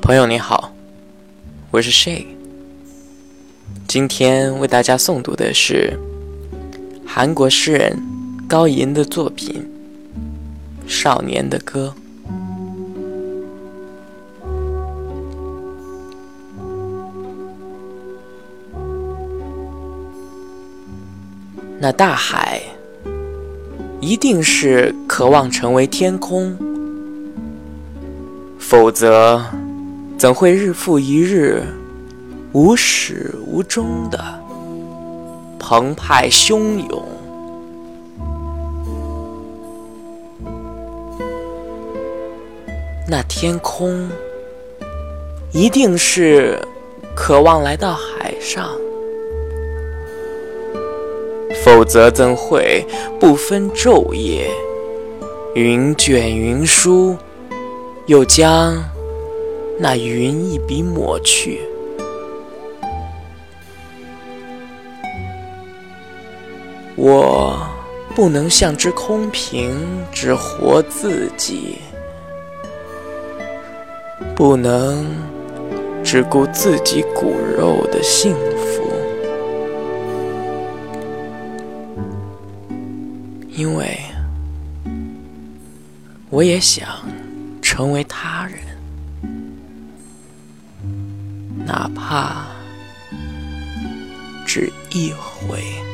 朋友你好，我是 Shay。今天为大家诵读的是韩国诗人高银的作品《少年的歌》。那大海一定是渴望成为天空，否则。怎会日复一日、无始无终的澎湃汹涌？那天空一定是渴望来到海上，否则怎会不分昼夜、云卷云舒，又将？那云一笔抹去，我不能像只空瓶，只活自己；不能只顾自己骨肉的性命，因为我也想成为他人。哪怕只一回。